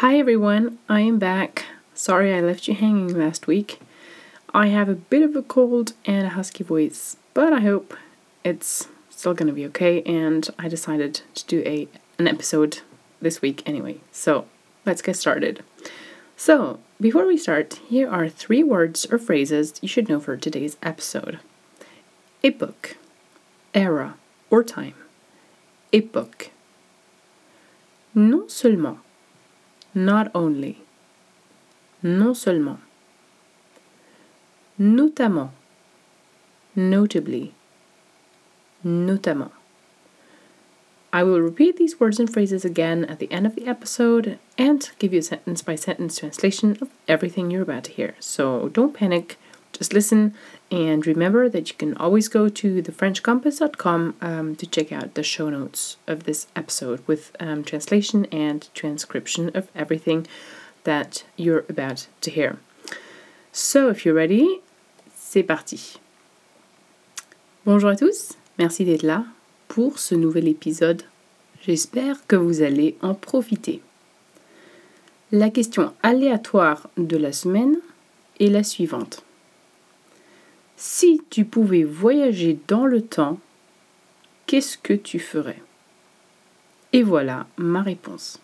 Hi everyone, I am back. Sorry I left you hanging last week. I have a bit of a cold and a husky voice, but I hope it's still going to be okay and I decided to do a an episode this week anyway. So, let's get started. So, before we start, here are three words or phrases you should know for today's episode. A book, era or time. Epoch. Non seulement not only, non seulement, notamment, notably, notamment. I will repeat these words and phrases again at the end of the episode and give you a sentence by sentence translation of everything you're about to hear. So don't panic, just listen and remember that you can always go to thefrenchcompass.com um, to check out the show notes of this episode with um, translation and transcription of everything that you're about to hear. So, if you're ready, c'est parti. Bonjour à tous, merci d'être là pour ce nouvel épisode. J'espère que vous allez en profiter. La question aléatoire de la semaine est la suivante. Si tu pouvais voyager dans le temps, qu'est-ce que tu ferais? Et voilà ma réponse.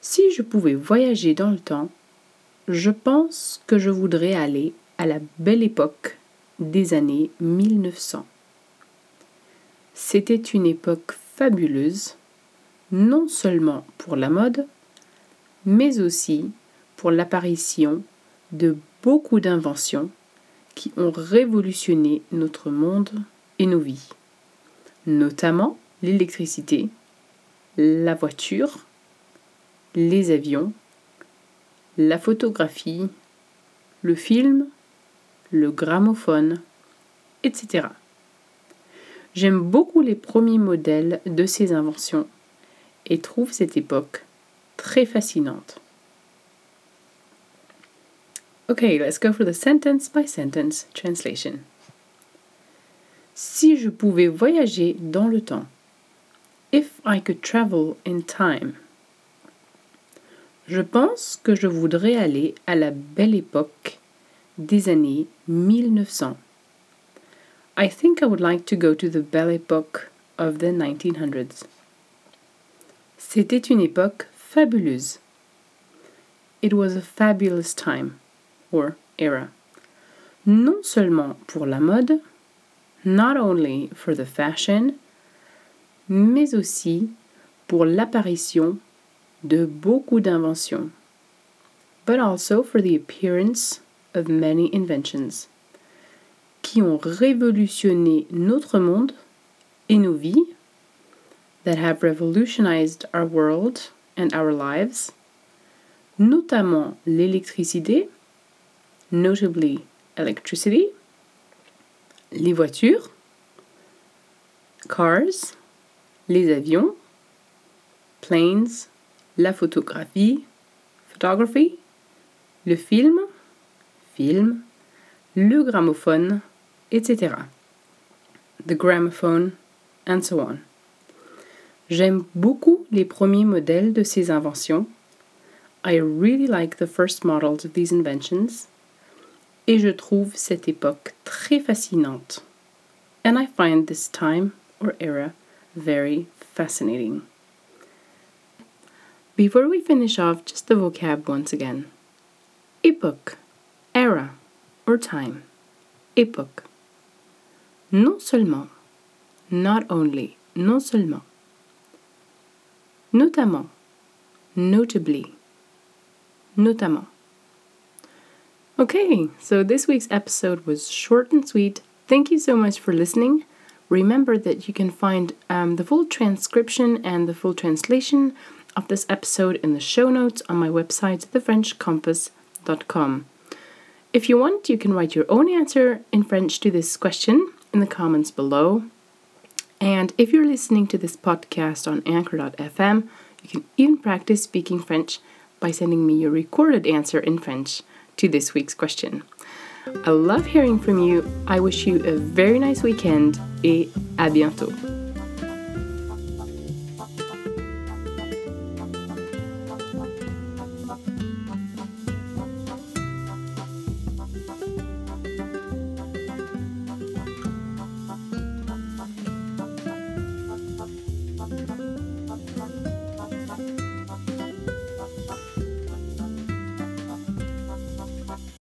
Si je pouvais voyager dans le temps, je pense que je voudrais aller à la belle époque des années 1900. C'était une époque fabuleuse, non seulement pour la mode, mais aussi pour l'apparition de beaucoup d'inventions qui ont révolutionné notre monde et nos vies, notamment l'électricité, la voiture, les avions, la photographie, le film, le gramophone, etc. J'aime beaucoup les premiers modèles de ces inventions et trouve cette époque très fascinante. Okay, let's go for the sentence by sentence translation. Si je pouvais voyager dans le temps. If I could travel in time. Je pense que je voudrais aller à la belle époque des années 1900. I think I would like to go to the belle époque of the 1900s. C'était une époque fabuleuse. It was a fabulous time or era. Non seulement pour la mode, not only for the fashion, mais aussi pour l'apparition de beaucoup d'inventions, but also for the appearance of many inventions, qui ont révolutionné notre monde et nos vies, that have revolutionized our world and our lives, notamment l'électricité, notably electricity, les voitures, cars, les avions, planes, la photographie, photography, le film, film, le gramophone, etc. The gramophone, and so on. J'aime beaucoup les premiers modèles de ces inventions. I really like the first models of these inventions et je trouve cette époque très fascinante. And I find this time or era very fascinating. Before we finish off, just the vocab once again. Époque, era or time. Époque. Non seulement, not only, non seulement. Notamment, notably, notamment. Okay, so this week's episode was short and sweet. Thank you so much for listening. Remember that you can find um, the full transcription and the full translation of this episode in the show notes on my website, thefrenchcompass.com. If you want, you can write your own answer in French to this question in the comments below. And if you're listening to this podcast on anchor.fm, you can even practice speaking French by sending me your recorded answer in French to this week's question. I love hearing from you. I wish you a very nice weekend et à bientôt.